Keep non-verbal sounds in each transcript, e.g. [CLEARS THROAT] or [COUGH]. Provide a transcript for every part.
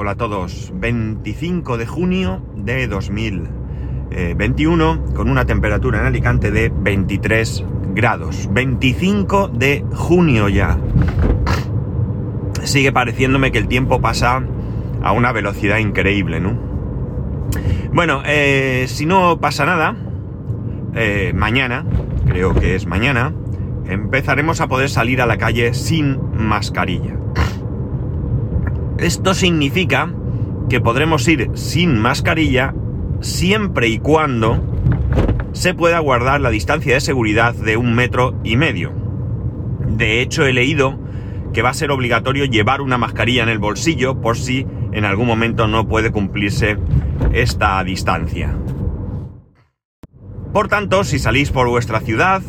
Hola a todos. 25 de junio de 2021 con una temperatura en Alicante de 23 grados. 25 de junio ya. Sigue pareciéndome que el tiempo pasa a una velocidad increíble, ¿no? Bueno, eh, si no pasa nada, eh, mañana, creo que es mañana, empezaremos a poder salir a la calle sin mascarilla. Esto significa que podremos ir sin mascarilla siempre y cuando se pueda guardar la distancia de seguridad de un metro y medio. De hecho, he leído que va a ser obligatorio llevar una mascarilla en el bolsillo por si en algún momento no puede cumplirse esta distancia. Por tanto, si salís por vuestra ciudad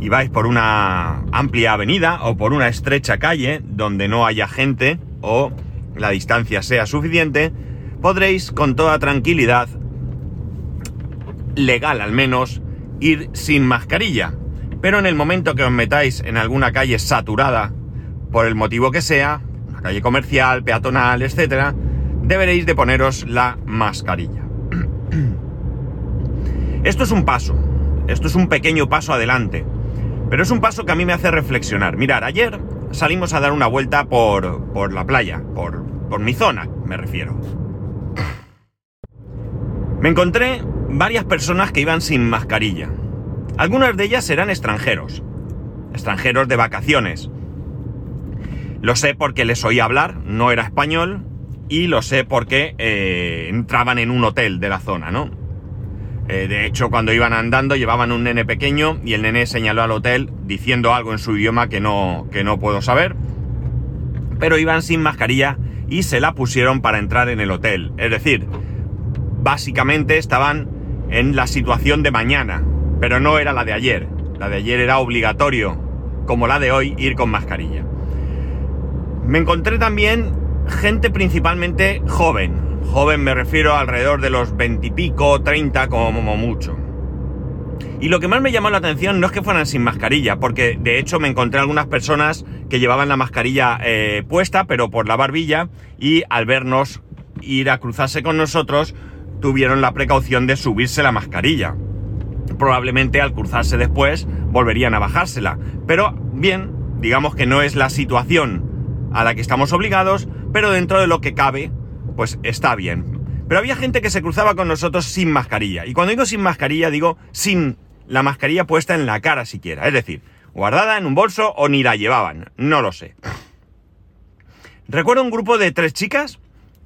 y vais por una amplia avenida o por una estrecha calle donde no haya gente o la distancia sea suficiente, podréis con toda tranquilidad, legal al menos, ir sin mascarilla. Pero en el momento que os metáis en alguna calle saturada, por el motivo que sea, una calle comercial, peatonal, etc., deberéis de poneros la mascarilla. [CLEARS THROAT] Esto es un paso, esto es un pequeño paso adelante, pero es un paso que a mí me hace reflexionar. Mirar, ayer salimos a dar una vuelta por, por la playa, por, por mi zona, me refiero. Me encontré varias personas que iban sin mascarilla. Algunas de ellas eran extranjeros, extranjeros de vacaciones. Lo sé porque les oí hablar, no era español, y lo sé porque eh, entraban en un hotel de la zona, ¿no? Eh, de hecho, cuando iban andando llevaban un nene pequeño y el nene señaló al hotel diciendo algo en su idioma que no, que no puedo saber. Pero iban sin mascarilla y se la pusieron para entrar en el hotel. Es decir, básicamente estaban en la situación de mañana, pero no era la de ayer. La de ayer era obligatorio, como la de hoy, ir con mascarilla. Me encontré también gente principalmente joven. Joven me refiero alrededor de los veintipico, treinta como mucho. Y lo que más me llamó la atención no es que fueran sin mascarilla, porque de hecho me encontré algunas personas que llevaban la mascarilla eh, puesta, pero por la barbilla, y al vernos ir a cruzarse con nosotros, tuvieron la precaución de subirse la mascarilla. Probablemente al cruzarse después volverían a bajársela. Pero bien, digamos que no es la situación a la que estamos obligados, pero dentro de lo que cabe, pues está bien. Pero había gente que se cruzaba con nosotros sin mascarilla. Y cuando digo sin mascarilla, digo sin la mascarilla puesta en la cara siquiera. Es decir, guardada en un bolso o ni la llevaban. No lo sé. Recuerdo un grupo de tres chicas.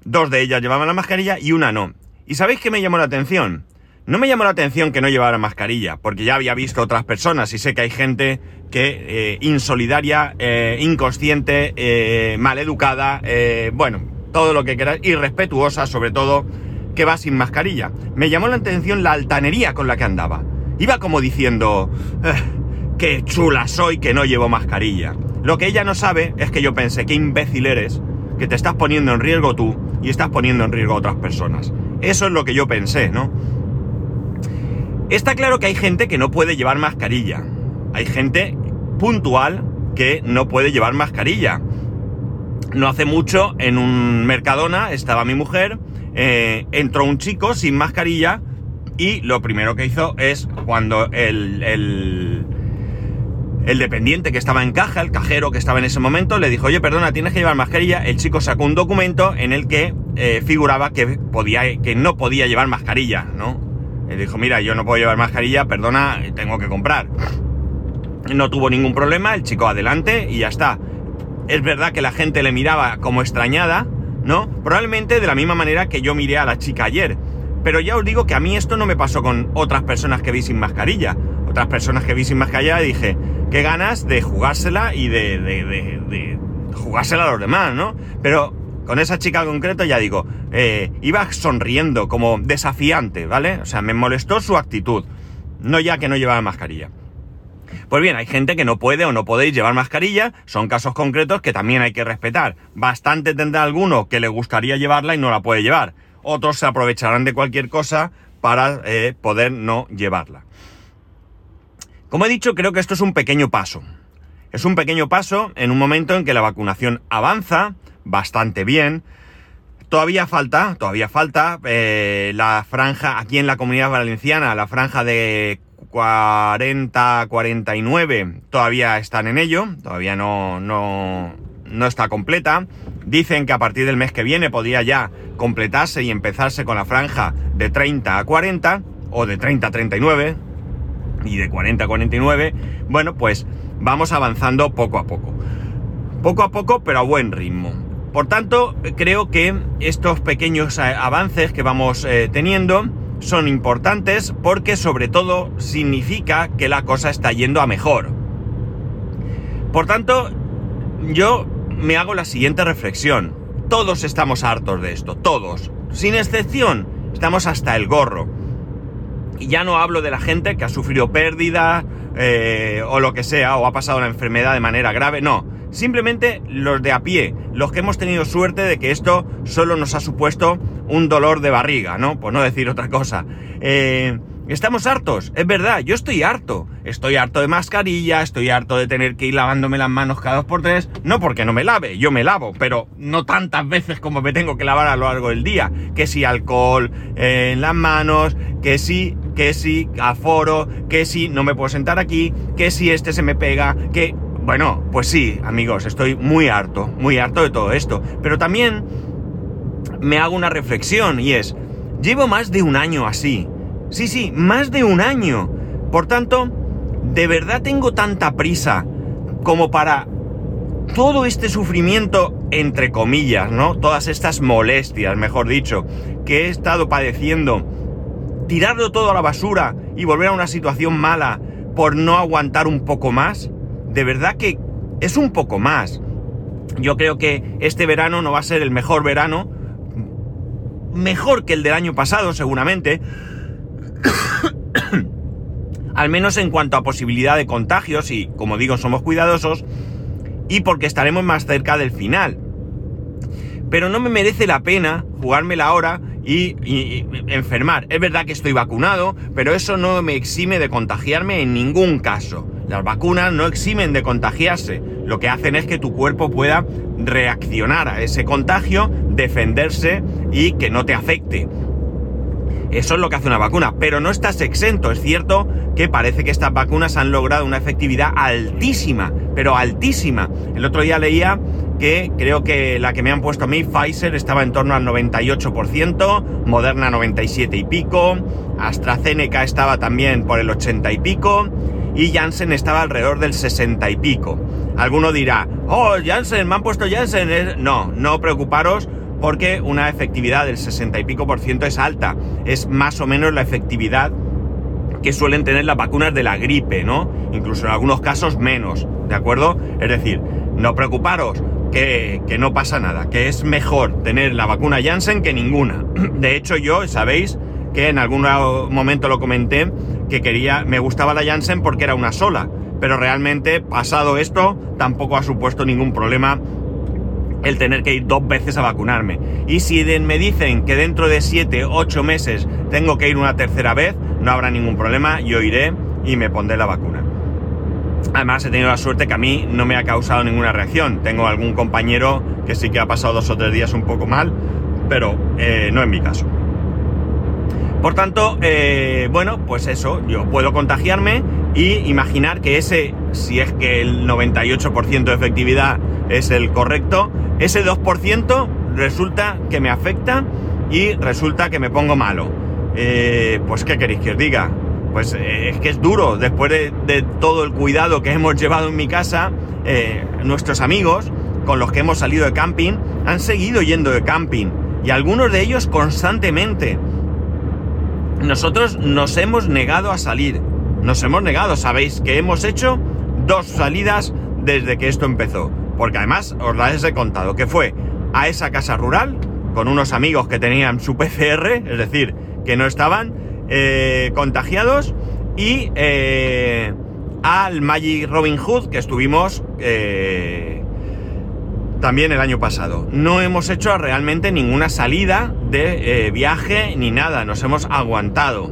Dos de ellas llevaban la mascarilla y una no. ¿Y sabéis qué me llamó la atención? No me llamó la atención que no llevara mascarilla, porque ya había visto otras personas y sé que hay gente que eh, insolidaria, eh, inconsciente, eh, maleducada, bueno, todo lo que queráis, irrespetuosa sobre todo, que va sin mascarilla. Me llamó la atención la altanería con la que andaba. Iba como diciendo, eh, qué chula soy que no llevo mascarilla. Lo que ella no sabe es que yo pensé, qué imbécil eres, que te estás poniendo en riesgo tú y estás poniendo en riesgo a otras personas. Eso es lo que yo pensé, ¿no? Está claro que hay gente que no puede llevar mascarilla. Hay gente puntual que no puede llevar mascarilla. No hace mucho en un Mercadona estaba mi mujer, eh, entró un chico sin mascarilla y lo primero que hizo es cuando el, el, dependiente que estaba en caja, el cajero que estaba en ese momento, le dijo, oye, perdona, tienes que llevar mascarilla. El chico sacó un documento en el que eh, figuraba que, podía, que no podía llevar mascarilla, ¿no? Le dijo, mira, yo no puedo llevar mascarilla, perdona, tengo que comprar. No tuvo ningún problema, el chico adelante y ya está. Es verdad que la gente le miraba como extrañada, ¿no? Probablemente de la misma manera que yo miré a la chica ayer. Pero ya os digo que a mí esto no me pasó con otras personas que vi sin mascarilla. Otras personas que vi sin mascarilla dije, qué ganas de jugársela y de, de, de, jugársela a los demás, ¿no? Pero con esa chica en concreto ya digo, eh, iba sonriendo como desafiante, ¿vale? O sea, me molestó su actitud. No ya que no llevaba mascarilla. Pues bien, hay gente que no puede o no podéis llevar mascarilla, son casos concretos que también hay que respetar. Bastante tendrá alguno que le gustaría llevarla y no la puede llevar otros se aprovecharán de cualquier cosa para eh, poder no llevarla. Como he dicho, creo que esto es un pequeño paso. Es un pequeño paso en un momento en que la vacunación avanza bastante bien. Todavía falta, todavía falta eh, la franja aquí en la comunidad valenciana, la franja de 40-49 todavía están en ello, todavía no, no, no está completa. Dicen que a partir del mes que viene podría ya completarse y empezarse con la franja de 30 a 40 o de 30 a 39 y de 40 a 49. Bueno, pues vamos avanzando poco a poco. Poco a poco, pero a buen ritmo. Por tanto, creo que estos pequeños eh, avances que vamos eh, teniendo son importantes porque sobre todo significa que la cosa está yendo a mejor. Por tanto, yo me hago la siguiente reflexión. Todos estamos hartos de esto, todos. Sin excepción, estamos hasta el gorro. Y ya no hablo de la gente que ha sufrido pérdida eh, o lo que sea, o ha pasado la enfermedad de manera grave, no simplemente los de a pie, los que hemos tenido suerte de que esto solo nos ha supuesto un dolor de barriga, ¿no? Por no decir otra cosa. Eh, estamos hartos, es verdad, yo estoy harto. Estoy harto de mascarilla, estoy harto de tener que ir lavándome las manos cada dos por tres. No porque no me lave, yo me lavo, pero no tantas veces como me tengo que lavar a lo largo del día. Que si alcohol eh, en las manos, que si, que si aforo, que si no me puedo sentar aquí, que si este se me pega, que bueno, pues sí, amigos, estoy muy harto, muy harto de todo esto. Pero también me hago una reflexión y es, llevo más de un año así. Sí, sí, más de un año. Por tanto, ¿de verdad tengo tanta prisa como para todo este sufrimiento, entre comillas, ¿no? Todas estas molestias, mejor dicho, que he estado padeciendo, tirarlo todo a la basura y volver a una situación mala por no aguantar un poco más? De verdad que es un poco más. Yo creo que este verano no va a ser el mejor verano, mejor que el del año pasado seguramente, [COUGHS] al menos en cuanto a posibilidad de contagios y como digo somos cuidadosos y porque estaremos más cerca del final. Pero no me merece la pena jugármela ahora y, enfermar. Es verdad que estoy vacunado, pero eso no me exime de contagiarme en ningún caso. Las vacunas no eximen de contagiarse, lo que hacen es que tu cuerpo pueda reaccionar a ese contagio, defenderse y que no te afecte. Eso es lo que hace una vacuna, pero no estás exento. Es cierto que parece que estas vacunas han logrado una efectividad altísima, pero altísima. El otro día leía que creo que la que me han puesto a mí, Pfizer, estaba en torno al 98%, Moderna 97 y pico, AstraZeneca estaba también por el 80 y pico, y Janssen estaba alrededor del 60 y pico. Alguno dirá, oh, Janssen, me han puesto Janssen. No, no preocuparos porque una efectividad del 60 y pico por ciento es alta. Es más o menos la efectividad que suelen tener las vacunas de la gripe, ¿no? Incluso en algunos casos menos, ¿de acuerdo? Es decir, no preocuparos, que, no pasa nada, que es mejor tener la vacuna Janssen que ninguna. [CLEARS THROAT] De hecho, yo, sabéis que en algún momento lo comenté, que quería, me gustaba la Janssen porque era una sola, pero realmente pasado esto tampoco ha supuesto ningún problema el tener que ir dos veces a vacunarme. Y si me dicen que dentro de 7, 8 meses tengo que ir una tercera vez, no habrá ningún problema, yo iré y me pondré la vacuna. Además he tenido la suerte que a mí no me ha causado ninguna reacción. Tengo algún compañero que sí que ha pasado dos o tres días un poco mal, pero eh, no en mi caso. Por tanto, eh, bueno, pues eso, yo puedo contagiarme y imaginar que ese, si es que el 98% de efectividad es el correcto, ese 2% resulta que me afecta y resulta que me pongo malo. Eh, pues, ¿qué queréis que os diga? Pues eh, es que es duro, después de, todo el cuidado que hemos llevado en mi casa, nuestros amigos con los que hemos salido de camping han seguido yendo de camping y algunos de ellos constantemente nosotros nos hemos negado a salir. Nos hemos negado, sabéis que hemos hecho dos salidas desde que esto empezó. Porque además os las he contado, que fue a esa casa rural con unos amigos que tenían su PCR, es decir, que no estaban eh, contagiados, y eh, al Magic Robin Hood que estuvimos eh, también el año pasado. No hemos hecho realmente ninguna salida de viaje ni nada, nos hemos aguantado.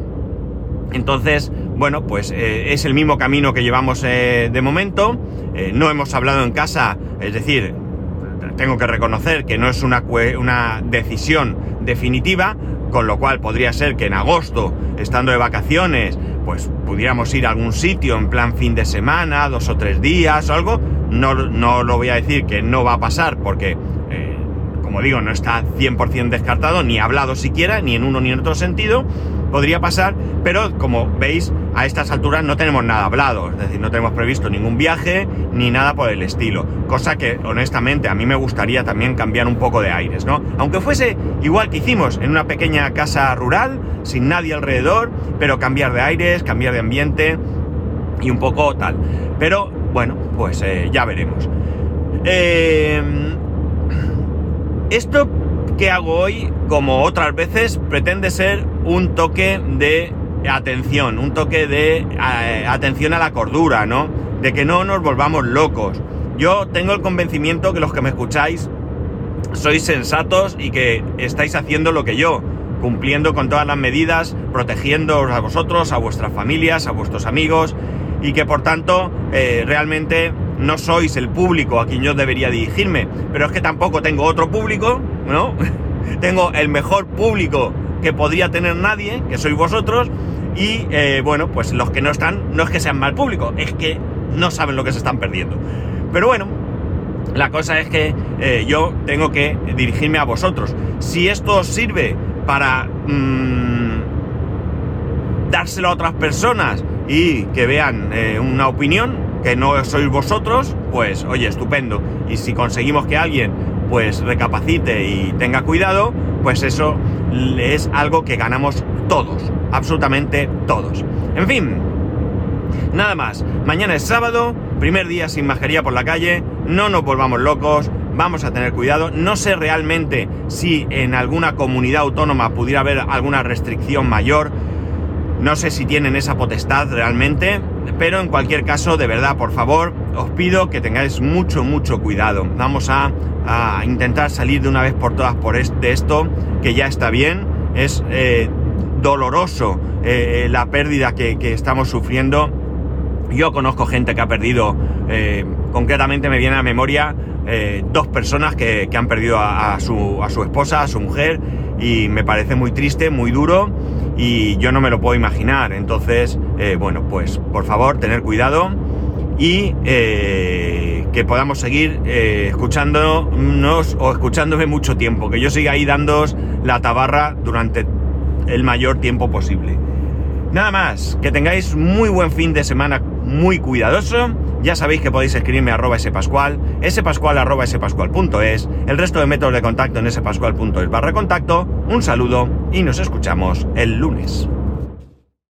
Entonces, bueno, pues es el mismo camino que llevamos de momento. no hemos hablado en casa, es decir, tengo que reconocer que no es una, una decisión definitiva, con lo cual podría ser que en agosto, estando de vacaciones, pues pudiéramos ir a algún sitio en plan fin de semana, dos o tres días o algo. No, no lo voy a decir que no va a pasar porque, como digo, no está 100% descartado, ni hablado siquiera, ni en uno ni en otro sentido. Podría pasar, pero como veis, a estas alturas no tenemos nada hablado, es decir, no tenemos previsto ningún viaje ni nada por el estilo. Cosa que, honestamente, a mí me gustaría también cambiar un poco de aires, ¿no? Aunque fuese igual que hicimos en una pequeña casa rural, sin nadie alrededor, pero cambiar de aires, cambiar de ambiente y un poco tal. Pero bueno, pues eh, ya veremos. Eh, esto que hago hoy, como otras veces, pretende ser un toque de atención, un toque de eh, atención a la cordura, ¿no? De que no nos volvamos locos. Yo tengo el convencimiento que los que me escucháis sois sensatos y que estáis haciendo lo que yo, cumpliendo con todas las medidas, protegiéndoos a vosotros, a vuestras familias, a vuestros amigos y que por tanto eh, realmente no sois el público a quien yo debería dirigirme, pero es que tampoco tengo otro público, ¿no? [LAUGHS] tengo el mejor público que podría tener nadie, que sois vosotros, y eh, bueno, pues los que no están, no es que sean mal público, es que no saben lo que se están perdiendo. Pero bueno, la cosa es que eh, yo tengo que dirigirme a vosotros. Si esto os sirve para mm, dárselo a otras personas y que vean eh, una opinión, que no sois vosotros, pues oye, estupendo. Y si conseguimos que alguien pues recapacite y tenga cuidado, pues eso es algo que ganamos todos, absolutamente todos. En fin, nada más. Mañana es sábado, primer día sin mascarilla por la calle, no nos volvamos locos, vamos a tener cuidado. No sé realmente si en alguna comunidad autónoma pudiera haber alguna restricción mayor. No sé si tienen esa potestad realmente, pero en cualquier caso, de verdad, por favor, os pido que tengáis mucho, mucho cuidado. Vamos a, intentar salir de una vez por todas por de esto, que ya está bien. Es eh, doloroso eh, eh, la pérdida que, estamos sufriendo. Yo conozco gente que ha perdido, concretamente me viene a memoria dos personas que, han perdido a su esposa, a su mujer, y me parece muy triste, muy duro y yo no me lo puedo imaginar. Entonces, eh, bueno, pues por favor, tener cuidado y eh, que podamos seguir eh, escuchándonos o escuchándome mucho tiempo, que yo siga ahí dándos la tabarra durante el mayor tiempo posible. Nada más, que tengáis muy buen fin de semana, muy cuidadoso. Ya sabéis que podéis escribirme a arroba spascual, spascual arroba el resto de métodos de contacto en spascual.es barra contacto. Un saludo y nos escuchamos el lunes.